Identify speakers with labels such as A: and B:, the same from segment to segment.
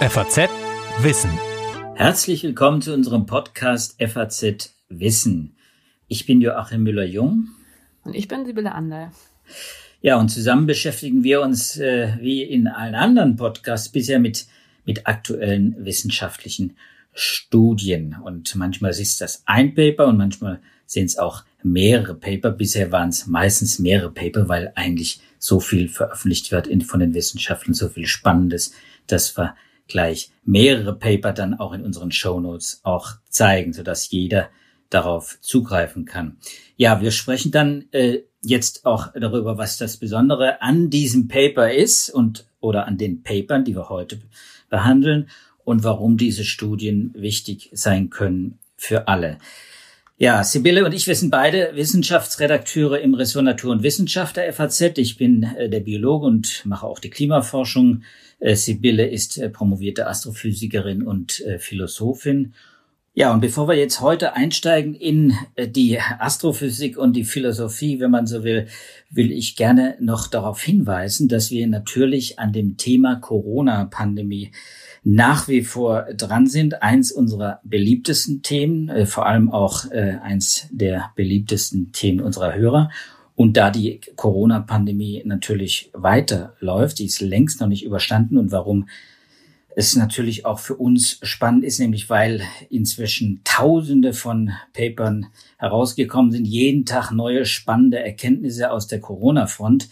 A: FAZ Wissen.
B: Herzlich willkommen zu unserem Podcast FAZ Wissen. Ich bin Joachim Müller-Jung.
C: Und ich bin Sibylle Anderl.
B: Ja, und zusammen beschäftigen wir uns, äh, wie in allen anderen Podcasts, bisher mit, mit aktuellen wissenschaftlichen Studien. Und manchmal ist das ein Paper und manchmal sind es auch mehrere Paper. Bisher waren es meistens mehrere Paper, weil eigentlich so viel veröffentlicht wird in, von den Wissenschaftlern, so viel Spannendes, dass wir gleich mehrere Paper dann auch in unseren Show Notes auch zeigen, sodass jeder darauf zugreifen kann. Ja, wir sprechen dann äh, jetzt auch darüber, was das Besondere an diesem Paper ist und oder an den Papern, die wir heute behandeln und warum diese Studien wichtig sein können für alle. Ja, Sibylle und ich, wir sind beide Wissenschaftsredakteure im Ressort Natur und Wissenschaft der FAZ. Ich bin äh, der Biologe und mache auch die Klimaforschung. Äh, Sibylle ist äh, promovierte Astrophysikerin und Philosophin. Ja, und bevor wir jetzt heute einsteigen in äh, die Astrophysik und die Philosophie, wenn man so will, will ich gerne noch darauf hinweisen, dass wir natürlich an dem Thema Corona-Pandemie nach wie vor dran sind. Eins unserer beliebtesten Themen, äh, vor allem auch äh, eins der beliebtesten Themen unserer Hörer. Und da die Corona-Pandemie natürlich weiterläuft, die ist längst noch nicht überstanden und warum es natürlich auch für uns spannend ist, nämlich weil inzwischen Tausende von Papern herausgekommen sind, jeden Tag neue spannende Erkenntnisse aus der Corona-Front,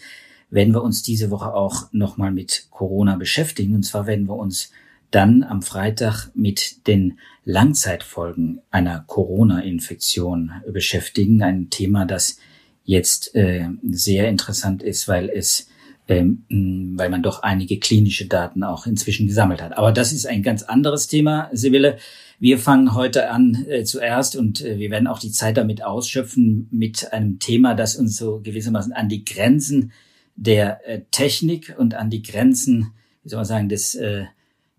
B: werden wir uns diese Woche auch nochmal mit Corona beschäftigen. Und zwar werden wir uns dann am Freitag mit den Langzeitfolgen einer Corona-Infektion beschäftigen. Ein Thema, das jetzt äh, sehr interessant ist, weil es ähm, weil man doch einige klinische Daten auch inzwischen gesammelt hat. Aber das ist ein ganz anderes Thema, Sibylle. Wir fangen heute an äh, zuerst und äh, wir werden auch die Zeit damit ausschöpfen mit einem Thema, das uns so gewissermaßen an die Grenzen der äh, Technik und an die Grenzen, wie soll man sagen, des äh,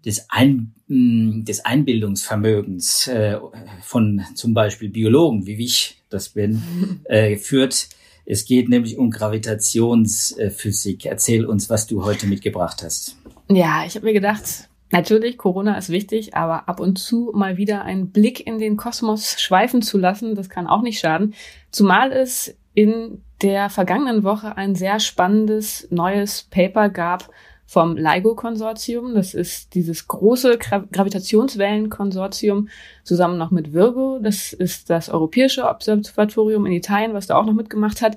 B: des, Ein, mm, des Einbildungsvermögens äh, von zum Beispiel Biologen, wie ich das bin, äh, führt. Es geht nämlich um Gravitationsphysik. Erzähl uns, was du heute mitgebracht hast.
C: Ja, ich habe mir gedacht, natürlich, Corona ist wichtig, aber ab und zu mal wieder einen Blick in den Kosmos schweifen zu lassen, das kann auch nicht schaden. Zumal es in der vergangenen Woche ein sehr spannendes neues Paper gab vom LIGO-Konsortium. Das ist dieses große Gra Gravitationswellenkonsortium zusammen noch mit Virgo. Das ist das Europäische Observatorium in Italien, was da auch noch mitgemacht hat,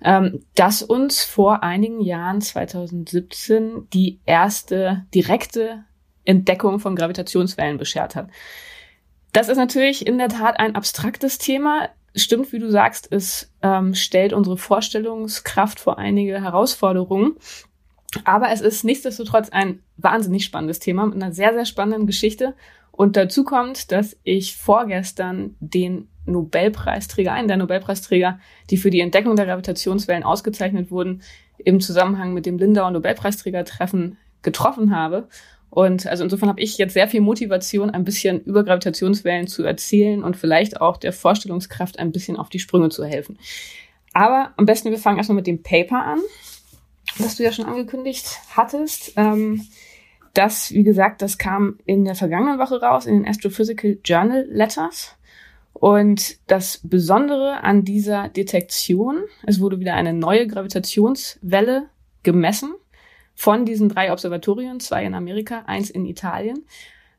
C: ähm, das uns vor einigen Jahren, 2017, die erste direkte Entdeckung von Gravitationswellen beschert hat. Das ist natürlich in der Tat ein abstraktes Thema. Stimmt, wie du sagst, es ähm, stellt unsere Vorstellungskraft vor einige Herausforderungen. Aber es ist nichtsdestotrotz ein wahnsinnig spannendes Thema mit einer sehr, sehr spannenden Geschichte. Und dazu kommt, dass ich vorgestern den Nobelpreisträger, einen der Nobelpreisträger, die für die Entdeckung der Gravitationswellen ausgezeichnet wurden, im Zusammenhang mit dem Lindauer Nobelpreisträgertreffen getroffen habe. Und also insofern habe ich jetzt sehr viel Motivation, ein bisschen über Gravitationswellen zu erzählen und vielleicht auch der Vorstellungskraft ein bisschen auf die Sprünge zu helfen. Aber am besten, wir fangen erstmal mit dem Paper an was du ja schon angekündigt hattest. Ähm, das, wie gesagt, das kam in der vergangenen Woche raus in den Astrophysical Journal Letters. Und das Besondere an dieser Detektion, es wurde wieder eine neue Gravitationswelle gemessen von diesen drei Observatorien, zwei in Amerika, eins in Italien.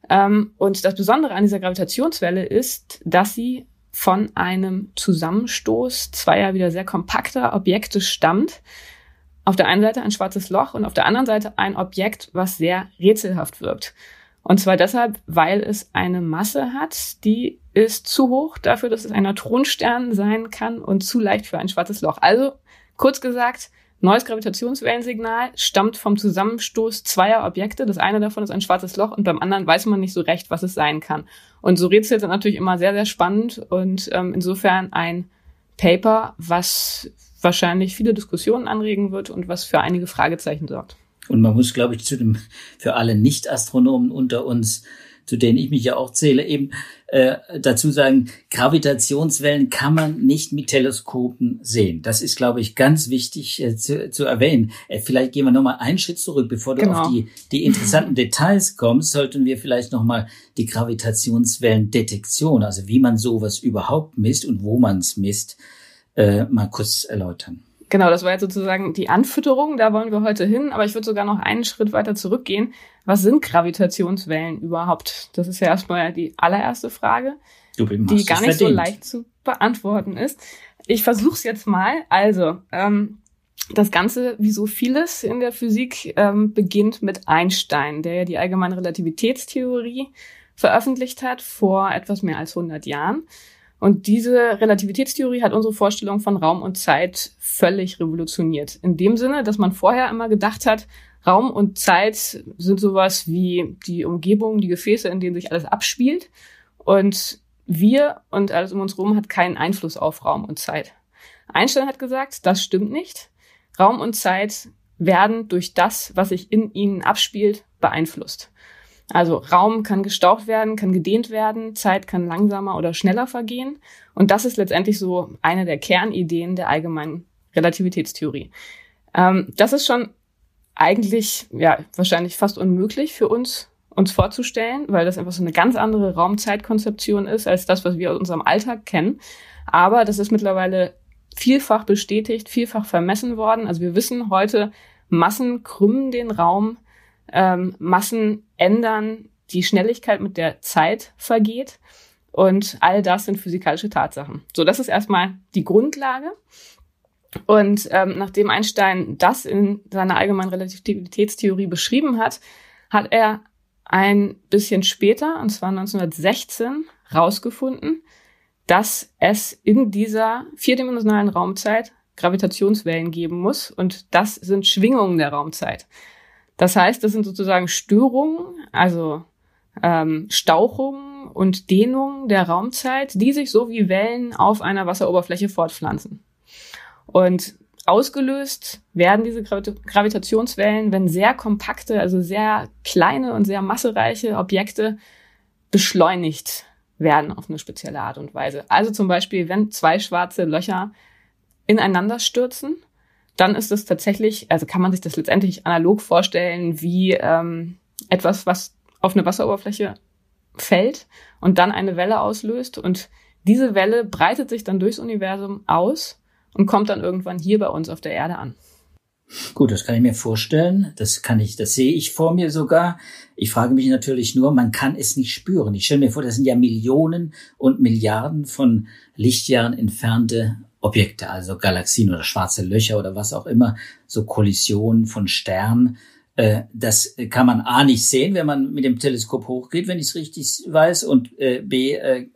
C: Ähm, und das Besondere an dieser Gravitationswelle ist, dass sie von einem Zusammenstoß zweier wieder sehr kompakter Objekte stammt, auf der einen Seite ein schwarzes Loch und auf der anderen Seite ein Objekt, was sehr rätselhaft wirkt. Und zwar deshalb, weil es eine Masse hat, die ist zu hoch dafür, dass es ein Neutronenstern sein kann und zu leicht für ein schwarzes Loch. Also, kurz gesagt, neues Gravitationswellensignal stammt vom Zusammenstoß zweier Objekte. Das eine davon ist ein schwarzes Loch und beim anderen weiß man nicht so recht, was es sein kann. Und so Rätsel sind natürlich immer sehr, sehr spannend und ähm, insofern ein Paper, was wahrscheinlich viele Diskussionen anregen wird und was für einige Fragezeichen sorgt.
B: Und man muss, glaube ich, zu dem, für alle Nicht-Astronomen unter uns zu denen ich mich ja auch zähle, eben äh, dazu sagen, Gravitationswellen kann man nicht mit Teleskopen sehen. Das ist, glaube ich, ganz wichtig äh, zu, zu erwähnen. Äh, vielleicht gehen wir nochmal einen Schritt zurück, bevor du genau. auf die, die interessanten Details kommst, sollten wir vielleicht nochmal die Gravitationswellendetektion, also wie man sowas überhaupt misst und wo man es misst, äh, mal kurz erläutern.
C: Genau, das war jetzt sozusagen die Anfütterung, da wollen wir heute hin, aber ich würde sogar noch einen Schritt weiter zurückgehen. Was sind Gravitationswellen überhaupt? Das ist ja erstmal die allererste Frage, die gar nicht verdient. so leicht zu beantworten ist. Ich versuche es jetzt mal. Also, ähm, das Ganze, wie so vieles in der Physik, ähm, beginnt mit Einstein, der ja die allgemeine Relativitätstheorie veröffentlicht hat vor etwas mehr als 100 Jahren. Und diese Relativitätstheorie hat unsere Vorstellung von Raum und Zeit völlig revolutioniert. In dem Sinne, dass man vorher immer gedacht hat, Raum und Zeit sind sowas wie die Umgebung, die Gefäße, in denen sich alles abspielt. Und wir und alles um uns herum hat keinen Einfluss auf Raum und Zeit. Einstein hat gesagt, das stimmt nicht. Raum und Zeit werden durch das, was sich in ihnen abspielt, beeinflusst. Also Raum kann gestaucht werden, kann gedehnt werden, Zeit kann langsamer oder schneller vergehen. Und das ist letztendlich so eine der Kernideen der allgemeinen Relativitätstheorie. Ähm, das ist schon eigentlich, ja, wahrscheinlich fast unmöglich für uns, uns vorzustellen, weil das einfach so eine ganz andere Raumzeitkonzeption ist als das, was wir aus unserem Alltag kennen. Aber das ist mittlerweile vielfach bestätigt, vielfach vermessen worden. Also wir wissen heute, Massen krümmen den Raum, ähm, Massen ändern die Schnelligkeit, mit der Zeit vergeht. Und all das sind physikalische Tatsachen. So, das ist erstmal die Grundlage. Und ähm, nachdem Einstein das in seiner allgemeinen Relativitätstheorie beschrieben hat, hat er ein bisschen später, und zwar 1916, herausgefunden, dass es in dieser vierdimensionalen Raumzeit Gravitationswellen geben muss. Und das sind Schwingungen der Raumzeit. Das heißt, das sind sozusagen Störungen, also ähm, Stauchungen und Dehnungen der Raumzeit, die sich so wie Wellen auf einer Wasseroberfläche fortpflanzen. Und ausgelöst werden diese Gravitationswellen, wenn sehr kompakte, also sehr kleine und sehr massereiche Objekte beschleunigt werden auf eine spezielle Art und Weise. Also zum Beispiel, wenn zwei schwarze Löcher ineinander stürzen dann ist es tatsächlich, also kann man sich das letztendlich analog vorstellen wie ähm, etwas, was auf eine Wasseroberfläche fällt und dann eine Welle auslöst und diese Welle breitet sich dann durchs Universum aus und kommt dann irgendwann hier bei uns auf der Erde an.
B: Gut, das kann ich mir vorstellen. Das kann ich, das sehe ich vor mir sogar. Ich frage mich natürlich nur, man kann es nicht spüren. Ich stelle mir vor, das sind ja Millionen und Milliarden von Lichtjahren entfernte Objekte, also Galaxien oder schwarze Löcher oder was auch immer, so Kollisionen von Sternen. Äh, das kann man A nicht sehen, wenn man mit dem Teleskop hochgeht, wenn ich es richtig weiß, und äh, B äh,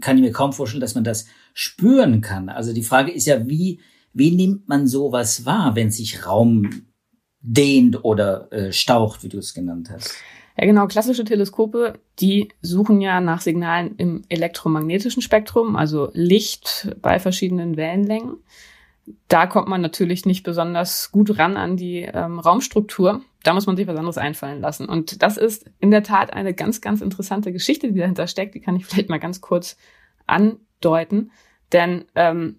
B: kann ich mir kaum vorstellen, dass man das spüren kann. Also die Frage ist ja, wie, wie nimmt man sowas wahr, wenn sich Raum dehnt oder staucht, wie du es genannt hast?
C: Ja, genau. Klassische Teleskope, die suchen ja nach Signalen im elektromagnetischen Spektrum, also Licht bei verschiedenen Wellenlängen. Da kommt man natürlich nicht besonders gut ran an die ähm, Raumstruktur. Da muss man sich was anderes einfallen lassen. Und das ist in der Tat eine ganz, ganz interessante Geschichte, die dahinter steckt. Die kann ich vielleicht mal ganz kurz andeuten. Denn ähm,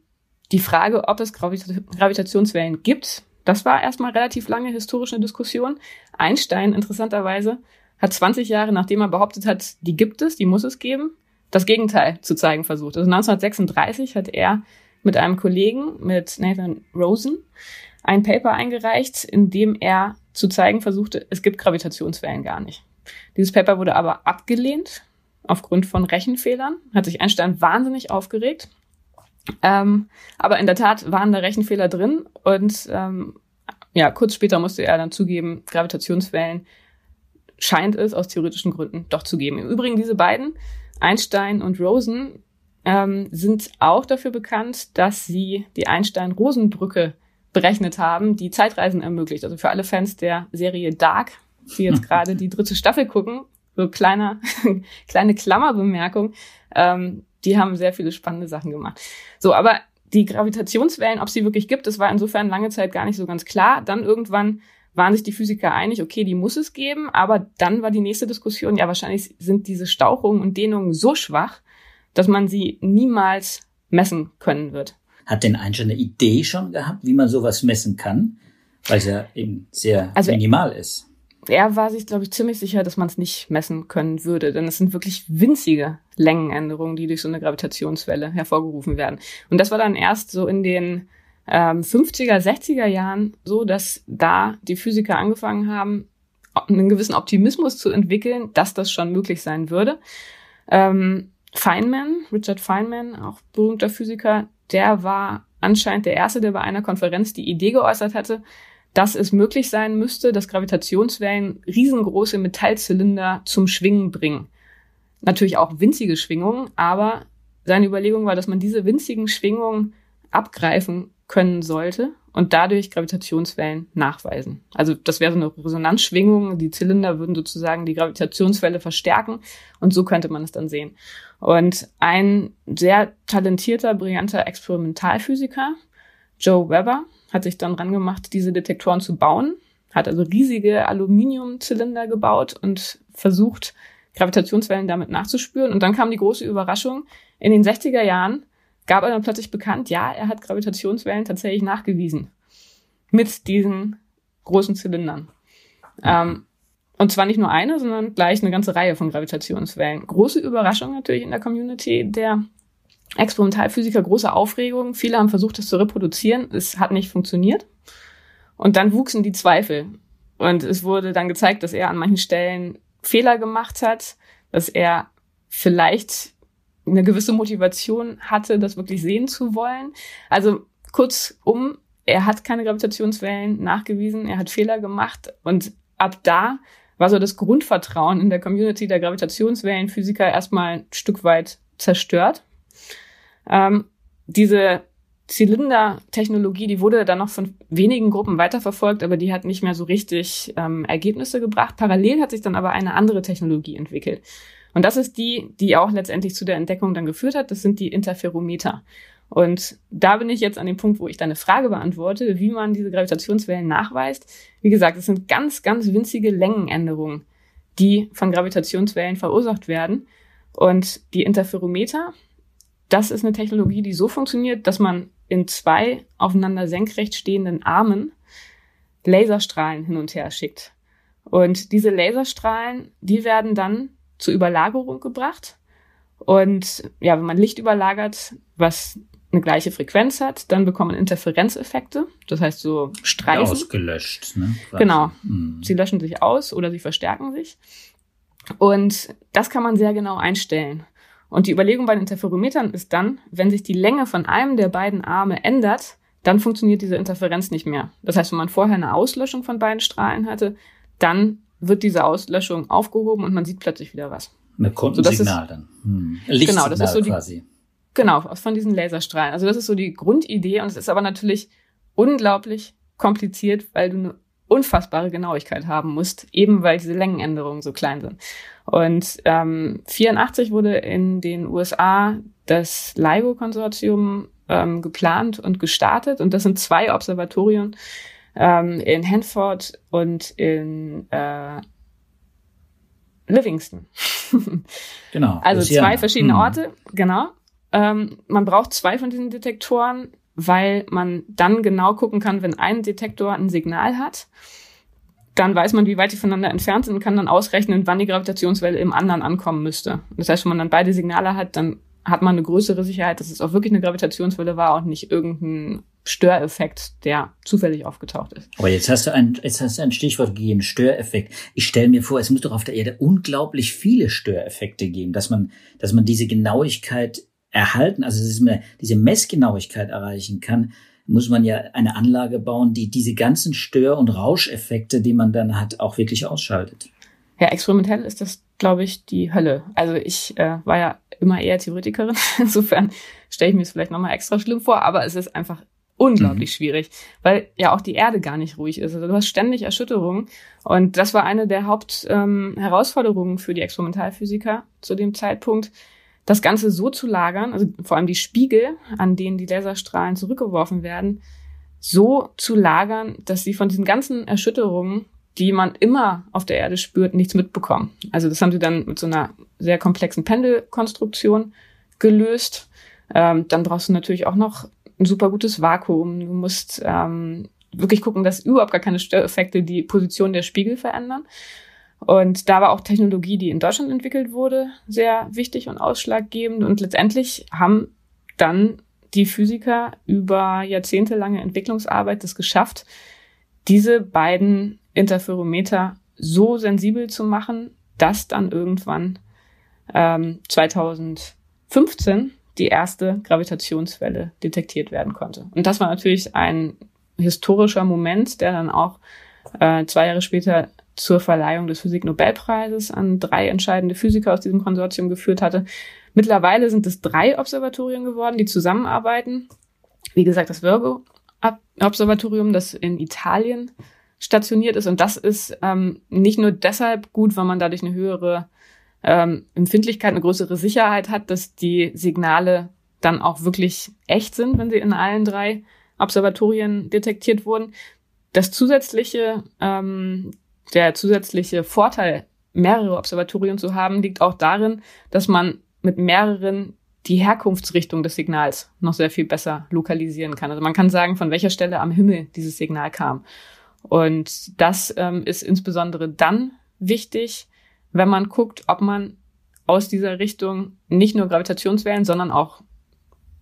C: die Frage, ob es Gravitationswellen gibt, das war erstmal relativ lange historische Diskussion. Einstein, interessanterweise, hat 20 Jahre, nachdem er behauptet hat, die gibt es, die muss es geben, das Gegenteil zu zeigen versucht. Also 1936 hat er mit einem Kollegen, mit Nathan Rosen, ein Paper eingereicht, in dem er zu zeigen versuchte, es gibt Gravitationswellen gar nicht. Dieses Paper wurde aber abgelehnt aufgrund von Rechenfehlern, hat sich Einstein wahnsinnig aufgeregt. Ähm, aber in der Tat waren da Rechenfehler drin und ähm, ja, kurz später musste er dann zugeben, Gravitationswellen scheint es aus theoretischen Gründen doch zu geben. Im Übrigen diese beiden, Einstein und Rosen, ähm, sind auch dafür bekannt, dass sie die Einstein-Rosen-Brücke berechnet haben, die Zeitreisen ermöglicht. Also für alle Fans der Serie Dark, die jetzt gerade die dritte Staffel gucken, so kleiner, kleine Klammerbemerkung, ähm, die haben sehr viele spannende Sachen gemacht. So, aber die Gravitationswellen, ob sie wirklich gibt, das war insofern lange Zeit gar nicht so ganz klar. Dann irgendwann waren sich die Physiker einig, okay, die muss es geben, aber dann war die nächste Diskussion, ja, wahrscheinlich sind diese Stauchungen und Dehnungen so schwach, dass man sie niemals messen können wird.
B: Hat denn Einstein eine Idee schon gehabt, wie man sowas messen kann? Weil es ja eben sehr also, minimal ist.
C: Er war sich, glaube ich, ziemlich sicher, dass man es nicht messen können würde, denn es sind wirklich winzige Längenänderungen, die durch so eine Gravitationswelle hervorgerufen werden. Und das war dann erst so in den ähm, 50er, 60er Jahren so, dass da die Physiker angefangen haben, einen gewissen Optimismus zu entwickeln, dass das schon möglich sein würde. Ähm, Feynman, Richard Feynman, auch berühmter Physiker, der war anscheinend der Erste, der bei einer Konferenz die Idee geäußert hatte, dass es möglich sein müsste, dass Gravitationswellen riesengroße Metallzylinder zum Schwingen bringen. Natürlich auch winzige Schwingungen, aber seine Überlegung war, dass man diese winzigen Schwingungen abgreifen können sollte und dadurch Gravitationswellen nachweisen. Also das wäre so eine Resonanzschwingung, die Zylinder würden sozusagen die Gravitationswelle verstärken und so könnte man es dann sehen. Und ein sehr talentierter, brillanter Experimentalphysiker, Joe Weber, hat sich dann dran gemacht, diese Detektoren zu bauen, hat also riesige Aluminiumzylinder gebaut und versucht, Gravitationswellen damit nachzuspüren. Und dann kam die große Überraschung. In den 60er Jahren gab er dann plötzlich bekannt, ja, er hat Gravitationswellen tatsächlich nachgewiesen. Mit diesen großen Zylindern. Ähm, und zwar nicht nur eine, sondern gleich eine ganze Reihe von Gravitationswellen. Große Überraschung natürlich in der Community der Experimentalphysiker, große Aufregung. Viele haben versucht, das zu reproduzieren. Es hat nicht funktioniert. Und dann wuchsen die Zweifel. Und es wurde dann gezeigt, dass er an manchen Stellen Fehler gemacht hat, dass er vielleicht eine gewisse Motivation hatte, das wirklich sehen zu wollen. Also kurzum, er hat keine Gravitationswellen nachgewiesen, er hat Fehler gemacht und ab da war so das Grundvertrauen in der Community der Gravitationswellenphysiker erstmal ein Stück weit zerstört. Ähm, diese Zylinder-Technologie, die wurde dann noch von wenigen Gruppen weiterverfolgt, aber die hat nicht mehr so richtig ähm, Ergebnisse gebracht. Parallel hat sich dann aber eine andere Technologie entwickelt. Und das ist die, die auch letztendlich zu der Entdeckung dann geführt hat. Das sind die Interferometer. Und da bin ich jetzt an dem Punkt, wo ich deine Frage beantworte, wie man diese Gravitationswellen nachweist. Wie gesagt, es sind ganz, ganz winzige Längenänderungen, die von Gravitationswellen verursacht werden. Und die Interferometer, das ist eine Technologie, die so funktioniert, dass man in zwei aufeinander senkrecht stehenden Armen Laserstrahlen hin und her schickt. Und diese Laserstrahlen, die werden dann zur Überlagerung gebracht. Und ja, wenn man Licht überlagert, was eine gleiche Frequenz hat, dann bekommen Interferenzeffekte, das heißt so Streifen.
B: Ausgelöscht, ne?
C: Quasi. Genau. Mhm. Sie löschen sich aus oder sie verstärken sich. Und das kann man sehr genau einstellen. Und die Überlegung bei den Interferometern ist dann, wenn sich die Länge von einem der beiden Arme ändert, dann funktioniert diese Interferenz nicht mehr. Das heißt, wenn man vorher eine Auslöschung von beiden Strahlen hatte, dann wird diese Auslöschung aufgehoben und man sieht plötzlich wieder was.
B: Mit Kundensignal so, dann.
C: Hm. Genau, das ist so die, quasi. Genau, von diesen Laserstrahlen. Also das ist so die Grundidee und es ist aber natürlich unglaublich kompliziert, weil du eine unfassbare Genauigkeit haben musst, eben weil diese Längenänderungen so klein sind. Und ähm, 84 wurde in den USA das LIGO-Konsortium ähm, geplant und gestartet und das sind zwei Observatorien ähm, in Hanford und in äh, Livingston.
B: genau.
C: Also zwei verschiedene hm. Orte, genau. Ähm, man braucht zwei von diesen Detektoren, weil man dann genau gucken kann, wenn ein Detektor ein Signal hat, dann weiß man, wie weit die voneinander entfernt sind und kann dann ausrechnen, wann die Gravitationswelle im anderen ankommen müsste. Das heißt, wenn man dann beide Signale hat, dann hat man eine größere Sicherheit, dass es auch wirklich eine Gravitationswelle war und nicht irgendein Störeffekt, der zufällig aufgetaucht ist.
B: Aber jetzt hast du ein, jetzt hast du ein Stichwort gegeben, Störeffekt. Ich stelle mir vor, es muss doch auf der Erde unglaublich viele Störeffekte geben, dass man, dass man diese Genauigkeit erhalten, also dass man diese Messgenauigkeit erreichen kann, muss man ja eine Anlage bauen, die diese ganzen Stör- und Rauscheffekte, die man dann hat, auch wirklich ausschaltet.
C: Ja, experimentell ist das, glaube ich, die Hölle. Also ich äh, war ja immer eher Theoretikerin, insofern stelle ich mir es vielleicht nochmal extra schlimm vor, aber es ist einfach unglaublich mhm. schwierig, weil ja auch die Erde gar nicht ruhig ist. Also du hast ständig Erschütterungen und das war eine der Hauptherausforderungen ähm, für die Experimentalphysiker zu dem Zeitpunkt, das Ganze so zu lagern, also vor allem die Spiegel, an denen die Laserstrahlen zurückgeworfen werden, so zu lagern, dass sie von diesen ganzen Erschütterungen, die man immer auf der Erde spürt, nichts mitbekommen. Also das haben sie dann mit so einer sehr komplexen Pendelkonstruktion gelöst. Ähm, dann brauchst du natürlich auch noch ein super gutes Vakuum. Du musst ähm, wirklich gucken, dass überhaupt gar keine Störeffekte die Position der Spiegel verändern. Und da war auch Technologie, die in Deutschland entwickelt wurde, sehr wichtig und ausschlaggebend. Und letztendlich haben dann die Physiker über jahrzehntelange Entwicklungsarbeit es geschafft, diese beiden Interferometer so sensibel zu machen, dass dann irgendwann ähm, 2015 die erste Gravitationswelle detektiert werden konnte. Und das war natürlich ein historischer Moment, der dann auch äh, zwei Jahre später zur Verleihung des Physik-Nobelpreises an drei entscheidende Physiker aus diesem Konsortium geführt hatte. Mittlerweile sind es drei Observatorien geworden, die zusammenarbeiten. Wie gesagt, das Virgo-Observatorium, das in Italien stationiert ist. Und das ist ähm, nicht nur deshalb gut, weil man dadurch eine höhere ähm, Empfindlichkeit, eine größere Sicherheit hat, dass die Signale dann auch wirklich echt sind, wenn sie in allen drei Observatorien detektiert wurden. Das zusätzliche, ähm, der zusätzliche Vorteil, mehrere Observatorien zu haben, liegt auch darin, dass man mit mehreren die Herkunftsrichtung des Signals noch sehr viel besser lokalisieren kann. Also man kann sagen, von welcher Stelle am Himmel dieses Signal kam. Und das ähm, ist insbesondere dann wichtig, wenn man guckt, ob man aus dieser Richtung nicht nur Gravitationswellen, sondern auch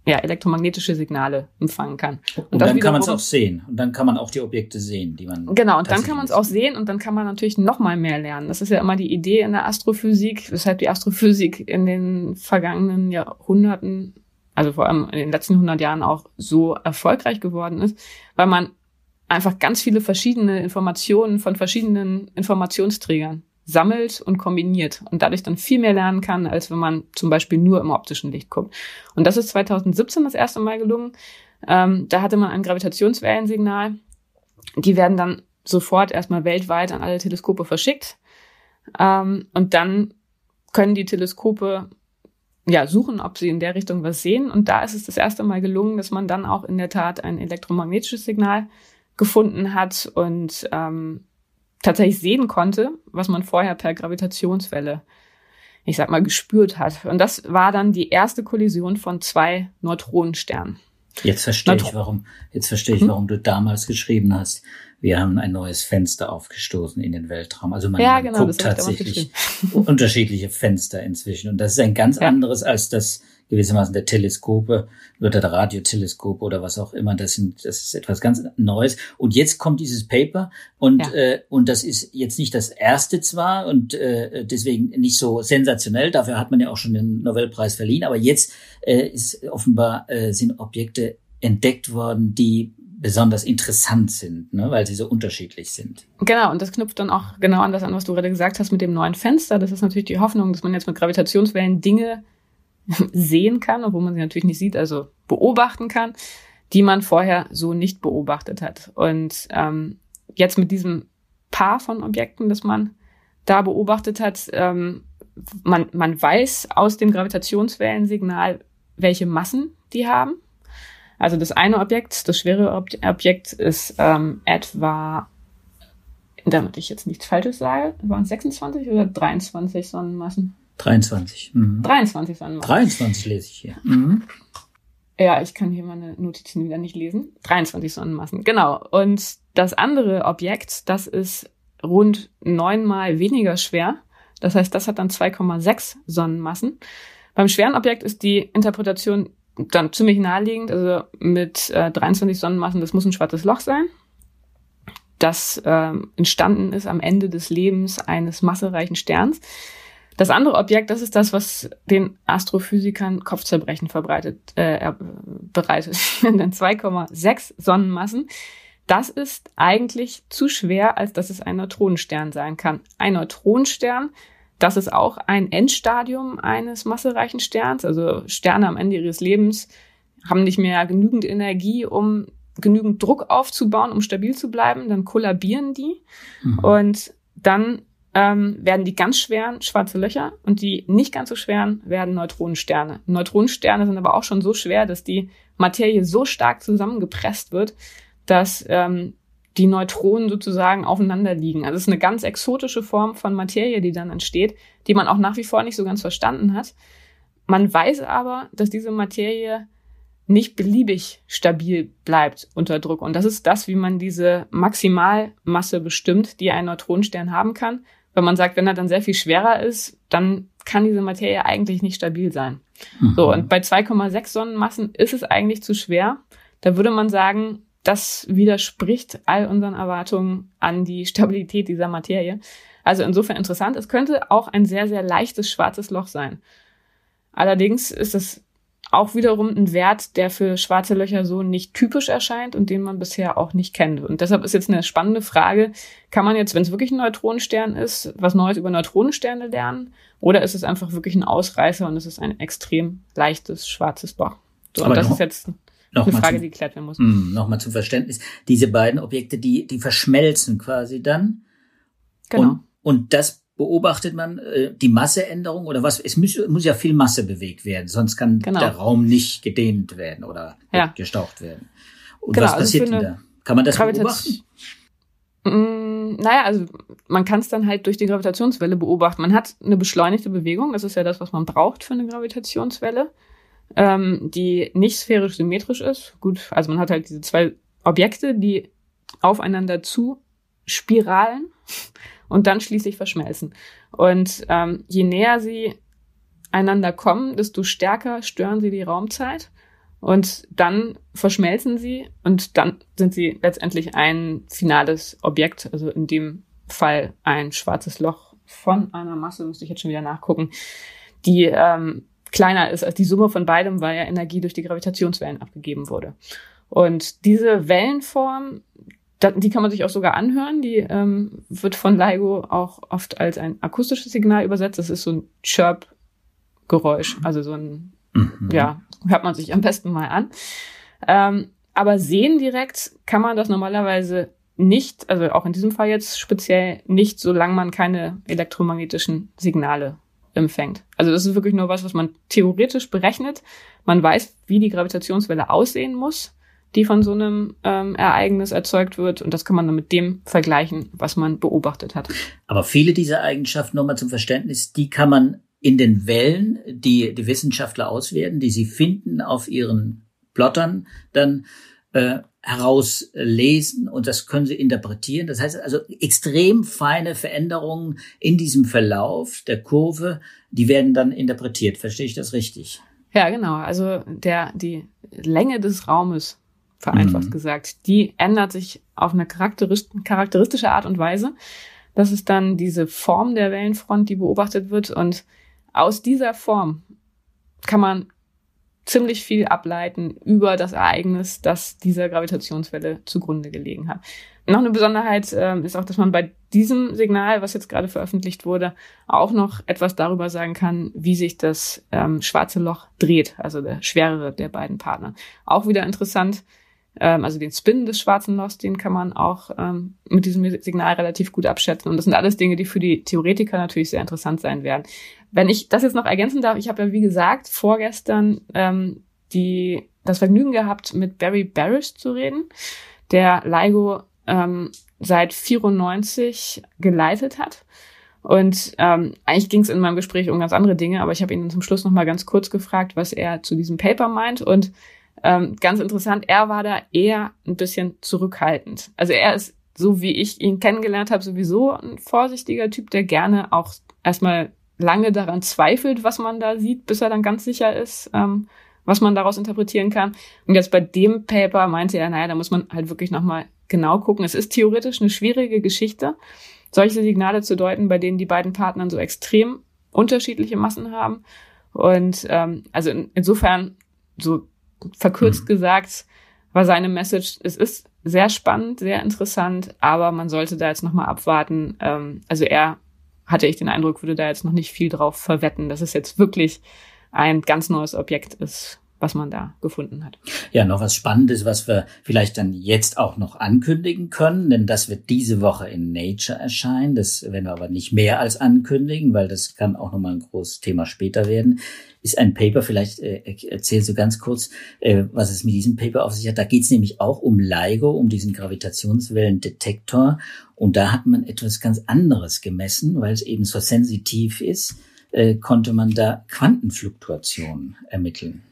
C: ja, elektromagnetische Signale empfangen kann.
B: Und, und dann kann man es auch sehen. Und dann kann man auch die Objekte sehen, die man.
C: Genau, und dann kann man es auch sehen und dann kann man natürlich noch mal mehr lernen. Das ist ja immer die Idee in der Astrophysik, weshalb die Astrophysik in den vergangenen Jahrhunderten, also vor allem in den letzten 100 Jahren auch so erfolgreich geworden ist, weil man einfach ganz viele verschiedene Informationen von verschiedenen Informationsträgern sammelt und kombiniert und dadurch dann viel mehr lernen kann, als wenn man zum Beispiel nur im optischen Licht guckt. Und das ist 2017 das erste Mal gelungen. Ähm, da hatte man ein Gravitationswellensignal. Die werden dann sofort erstmal weltweit an alle Teleskope verschickt. Ähm, und dann können die Teleskope ja, suchen, ob sie in der Richtung was sehen. Und da ist es das erste Mal gelungen, dass man dann auch in der Tat ein elektromagnetisches Signal gefunden hat und ähm, tatsächlich sehen konnte, was man vorher per Gravitationswelle, ich sag mal, gespürt hat. Und das war dann die erste Kollision von zwei Neutronensternen.
B: Jetzt verstehe Neutron ich, warum, jetzt verstehe ich, hm? warum du damals geschrieben hast, wir haben ein neues Fenster aufgestoßen in den Weltraum. Also man,
C: ja,
B: man
C: genau,
B: guckt tatsächlich unterschiedliche Fenster inzwischen. Und das ist ein ganz ja. anderes als das gewissermaßen der Teleskope oder der Radioteleskope oder was auch immer. Das sind, das ist etwas ganz Neues. Und jetzt kommt dieses Paper und ja. äh, und das ist jetzt nicht das erste zwar und äh, deswegen nicht so sensationell. Dafür hat man ja auch schon den Nobelpreis verliehen. Aber jetzt äh, ist offenbar äh, sind Objekte entdeckt worden, die besonders interessant sind, ne, weil sie so unterschiedlich sind.
C: Genau, und das knüpft dann auch genau an das an, was du gerade gesagt hast mit dem neuen Fenster. Das ist natürlich die Hoffnung, dass man jetzt mit Gravitationswellen Dinge sehen kann, obwohl man sie natürlich nicht sieht, also beobachten kann, die man vorher so nicht beobachtet hat. Und ähm, jetzt mit diesem Paar von Objekten, das man da beobachtet hat, ähm, man, man weiß aus dem Gravitationswellensignal, welche Massen die haben. Also das eine Objekt, das schwere Objekt ist ähm, etwa, damit ich jetzt nichts Falsches sage, waren es 26 oder 23 Sonnenmassen?
B: 23.
C: Mhm. 23 Sonnenmassen.
B: 23 lese ich hier. Mhm.
C: Ja, ich kann hier meine Notizen wieder nicht lesen. 23 Sonnenmassen, genau. Und das andere Objekt, das ist rund neunmal weniger schwer. Das heißt, das hat dann 2,6 Sonnenmassen. Beim schweren Objekt ist die Interpretation dann ziemlich naheliegend. Also mit äh, 23 Sonnenmassen, das muss ein schwarzes Loch sein, das äh, entstanden ist am Ende des Lebens eines massereichen Sterns. Das andere Objekt, das ist das, was den Astrophysikern Kopfzerbrechen verbreitet, äh, bereitet. Denn 2,6 Sonnenmassen, das ist eigentlich zu schwer, als dass es ein Neutronenstern sein kann. Ein Neutronenstern, das ist auch ein Endstadium eines massereichen Sterns. Also Sterne am Ende ihres Lebens haben nicht mehr genügend Energie, um genügend Druck aufzubauen, um stabil zu bleiben. Dann kollabieren die. Mhm. Und dann ähm, werden die ganz schweren schwarze Löcher und die nicht ganz so schweren werden Neutronensterne. Neutronensterne sind aber auch schon so schwer, dass die Materie so stark zusammengepresst wird, dass ähm, die Neutronen sozusagen aufeinander liegen. Also es ist eine ganz exotische Form von Materie, die dann entsteht, die man auch nach wie vor nicht so ganz verstanden hat. Man weiß aber, dass diese Materie nicht beliebig stabil bleibt unter Druck. Und das ist das, wie man diese Maximalmasse bestimmt, die ein Neutronenstern haben kann. Wenn man sagt, wenn er dann sehr viel schwerer ist, dann kann diese Materie eigentlich nicht stabil sein. Mhm. So, und bei 2,6 Sonnenmassen ist es eigentlich zu schwer. Da würde man sagen, das widerspricht all unseren Erwartungen an die Stabilität dieser Materie. Also insofern interessant. Es könnte auch ein sehr, sehr leichtes schwarzes Loch sein. Allerdings ist es auch wiederum ein Wert, der für schwarze Löcher so nicht typisch erscheint und den man bisher auch nicht kennt. Und deshalb ist jetzt eine spannende Frage, kann man jetzt, wenn es wirklich ein Neutronenstern ist, was Neues über Neutronensterne lernen? Oder ist es einfach wirklich ein Ausreißer und es ist ein extrem leichtes schwarzes Loch? So, und das ist jetzt eine Frage,
B: zum,
C: die geklärt werden muss.
B: Mm, Nochmal zum Verständnis. Diese beiden Objekte, die, die verschmelzen quasi dann. Genau. Und, und das beobachtet man äh, die Masseänderung oder was? Es muss, muss ja viel Masse bewegt werden, sonst kann genau. der Raum nicht gedehnt werden oder ja. gestaucht werden. Und genau, was also passiert also denn da? Kann man das beobachten?
C: Mm, naja, also man kann es dann halt durch die Gravitationswelle beobachten. Man hat eine beschleunigte Bewegung, das ist ja das, was man braucht für eine Gravitationswelle, ähm, die nicht sphärisch symmetrisch ist. Gut, also man hat halt diese zwei Objekte, die aufeinander zu spiralen und dann schließlich verschmelzen. Und ähm, je näher sie einander kommen, desto stärker stören sie die Raumzeit. Und dann verschmelzen sie und dann sind sie letztendlich ein finales Objekt, also in dem Fall ein schwarzes Loch von einer Masse, müsste ich jetzt schon wieder nachgucken, die ähm, kleiner ist als die Summe von beidem, weil ja Energie durch die Gravitationswellen abgegeben wurde. Und diese Wellenform, die kann man sich auch sogar anhören. Die ähm, wird von LIGO auch oft als ein akustisches Signal übersetzt. Das ist so ein Chirp-Geräusch, also so ein, mhm. ja, hört man sich am besten mal an. Ähm, aber sehen direkt kann man das normalerweise nicht, also auch in diesem Fall jetzt speziell nicht, solange man keine elektromagnetischen Signale empfängt. Also das ist wirklich nur was, was man theoretisch berechnet. Man weiß, wie die Gravitationswelle aussehen muss die von so einem ähm, Ereignis erzeugt wird. Und das kann man dann mit dem vergleichen, was man beobachtet hat.
B: Aber viele dieser Eigenschaften, nochmal zum Verständnis, die kann man in den Wellen, die die Wissenschaftler auswerten, die sie finden auf ihren Plottern, dann äh, herauslesen und das können sie interpretieren. Das heißt also extrem feine Veränderungen in diesem Verlauf der Kurve, die werden dann interpretiert. Verstehe ich das richtig?
C: Ja, genau. Also der, die Länge des Raumes vereinfacht mhm. gesagt. Die ändert sich auf eine charakteristische Art und Weise. Das ist dann diese Form der Wellenfront, die beobachtet wird. Und aus dieser Form kann man ziemlich viel ableiten über das Ereignis, das dieser Gravitationswelle zugrunde gelegen hat. Noch eine Besonderheit äh, ist auch, dass man bei diesem Signal, was jetzt gerade veröffentlicht wurde, auch noch etwas darüber sagen kann, wie sich das ähm, schwarze Loch dreht, also der schwerere der beiden Partner. Auch wieder interessant, ähm, also den Spin des schwarzen Lochs, den kann man auch ähm, mit diesem Signal relativ gut abschätzen. Und das sind alles Dinge, die für die Theoretiker natürlich sehr interessant sein werden. Wenn ich das jetzt noch ergänzen darf, ich habe ja wie gesagt vorgestern ähm, die das Vergnügen gehabt, mit Barry Barish zu reden, der LIGO ähm, seit 94 geleitet hat. Und ähm, eigentlich ging es in meinem Gespräch um ganz andere Dinge, aber ich habe ihn zum Schluss noch mal ganz kurz gefragt, was er zu diesem Paper meint. Und ähm, ganz interessant, er war da eher ein bisschen zurückhaltend. Also er ist, so wie ich ihn kennengelernt habe, sowieso ein vorsichtiger Typ, der gerne auch erstmal lange daran zweifelt, was man da sieht, bis er dann ganz sicher ist, ähm, was man daraus interpretieren kann. Und jetzt bei dem Paper meinte er, naja, da muss man halt wirklich nochmal genau gucken. Es ist theoretisch eine schwierige Geschichte, solche Signale zu deuten, bei denen die beiden Partnern so extrem unterschiedliche Massen haben. Und ähm, also in, insofern so verkürzt mhm. gesagt, war seine Message, es ist sehr spannend, sehr interessant, aber man sollte da jetzt nochmal abwarten. Ähm, also er hatte ich den Eindruck, würde da jetzt noch nicht viel drauf verwetten, dass es jetzt wirklich ein ganz neues Objekt ist, was man da gefunden hat.
B: Ja, noch was Spannendes, was wir vielleicht dann jetzt auch noch ankündigen können, denn das wird diese Woche in Nature erscheinen. Das werden wir aber nicht mehr als ankündigen, weil das kann auch nochmal ein großes Thema später werden. Ist ein Paper, vielleicht äh, erzählst du ganz kurz, äh, was es mit diesem Paper auf sich hat. Da geht es nämlich auch um LIGO, um diesen Gravitationswellendetektor. Und da hat man etwas ganz anderes gemessen, weil es eben so sensitiv ist, äh, konnte man da Quantenfluktuationen ermitteln.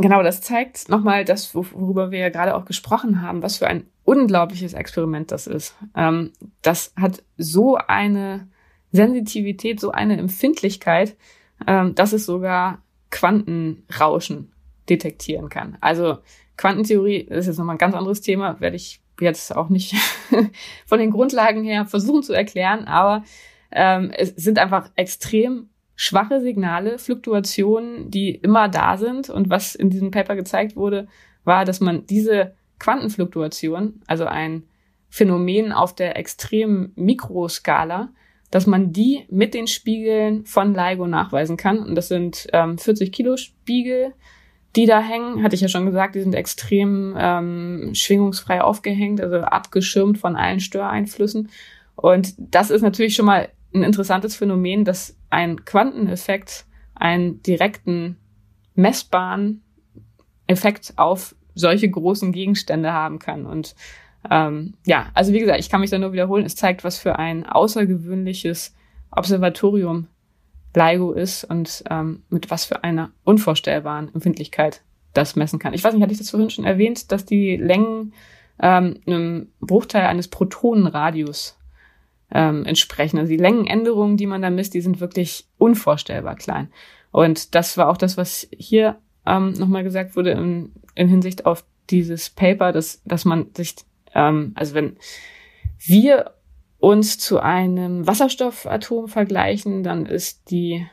C: Genau, das zeigt nochmal das, worüber wir ja gerade auch gesprochen haben, was für ein unglaubliches Experiment das ist. Ähm, das hat so eine Sensitivität, so eine Empfindlichkeit, ähm, dass es sogar Quantenrauschen detektieren kann. Also Quantentheorie ist jetzt nochmal ein ganz anderes Thema, werde ich jetzt auch nicht von den Grundlagen her versuchen zu erklären, aber ähm, es sind einfach extrem schwache Signale, Fluktuationen, die immer da sind. Und was in diesem Paper gezeigt wurde, war, dass man diese Quantenfluktuation, also ein Phänomen auf der extremen Mikroskala, dass man die mit den Spiegeln von LIGO nachweisen kann. Und das sind ähm, 40 Kilo Spiegel, die da hängen. Hatte ich ja schon gesagt, die sind extrem ähm, schwingungsfrei aufgehängt, also abgeschirmt von allen Störeinflüssen. Und das ist natürlich schon mal ein interessantes Phänomen, dass ein Quanteneffekt einen direkten messbaren Effekt auf solche großen Gegenstände haben kann. Und ähm, ja, also wie gesagt, ich kann mich da nur wiederholen. Es zeigt, was für ein außergewöhnliches Observatorium LIGO ist und ähm, mit was für einer unvorstellbaren Empfindlichkeit das messen kann. Ich weiß nicht, hatte ich das vorhin schon erwähnt, dass die Längen ähm, einem Bruchteil eines Protonenradius ähm, entsprechen. Also die Längenänderungen, die man da misst, die sind wirklich unvorstellbar klein. Und das war auch das, was hier ähm, nochmal gesagt wurde in, in Hinsicht auf dieses Paper, dass, dass man sich, ähm, also wenn wir uns zu einem Wasserstoffatom vergleichen, dann ist die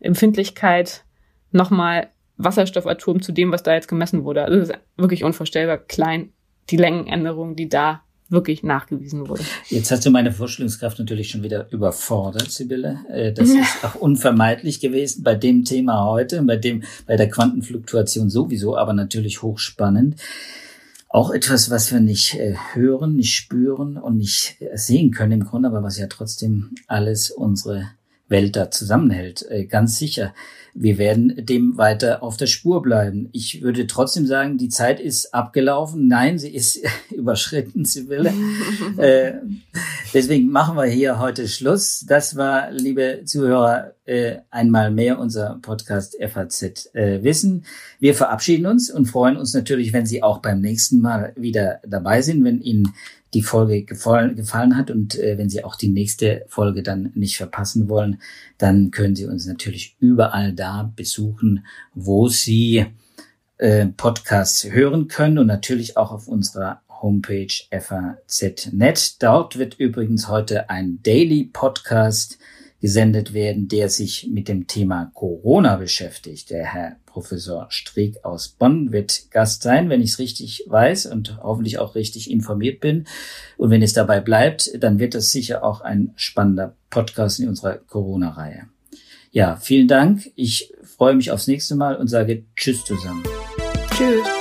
C: Empfindlichkeit nochmal Wasserstoffatom zu dem, was da jetzt gemessen wurde. Also das ist wirklich unvorstellbar klein, die Längenänderung, die da wirklich nachgewiesen wurde.
B: Jetzt hast du meine Vorstellungskraft natürlich schon wieder überfordert, Sibylle. Äh, das ist auch unvermeidlich gewesen bei dem Thema heute, bei dem, bei der Quantenfluktuation sowieso, aber natürlich hochspannend. Auch etwas, was wir nicht äh, hören, nicht spüren und nicht sehen können im Grunde, aber was ja trotzdem alles unsere Welt da zusammenhält. Äh, ganz sicher. Wir werden dem weiter auf der Spur bleiben. Ich würde trotzdem sagen, die Zeit ist abgelaufen. Nein, sie ist überschritten, Sibylle. äh, deswegen machen wir hier heute Schluss. Das war, liebe Zuhörer, äh, einmal mehr unser Podcast FAZ äh, Wissen. Wir verabschieden uns und freuen uns natürlich, wenn Sie auch beim nächsten Mal wieder dabei sind, wenn Ihnen die Folge gefallen, gefallen hat und äh, wenn Sie auch die nächste Folge dann nicht verpassen wollen, dann können Sie uns natürlich überall da besuchen, wo Sie äh, Podcasts hören können und natürlich auch auf unserer Homepage faz.net. Dort wird übrigens heute ein Daily Podcast gesendet werden, der sich mit dem Thema Corona beschäftigt. Der Herr Professor Streeck aus Bonn wird Gast sein, wenn ich es richtig weiß und hoffentlich auch richtig informiert bin. Und wenn es dabei bleibt, dann wird das sicher auch ein spannender Podcast in unserer Corona-Reihe. Ja, vielen Dank. Ich freue mich aufs nächste Mal und sage Tschüss zusammen.
C: Tschüss.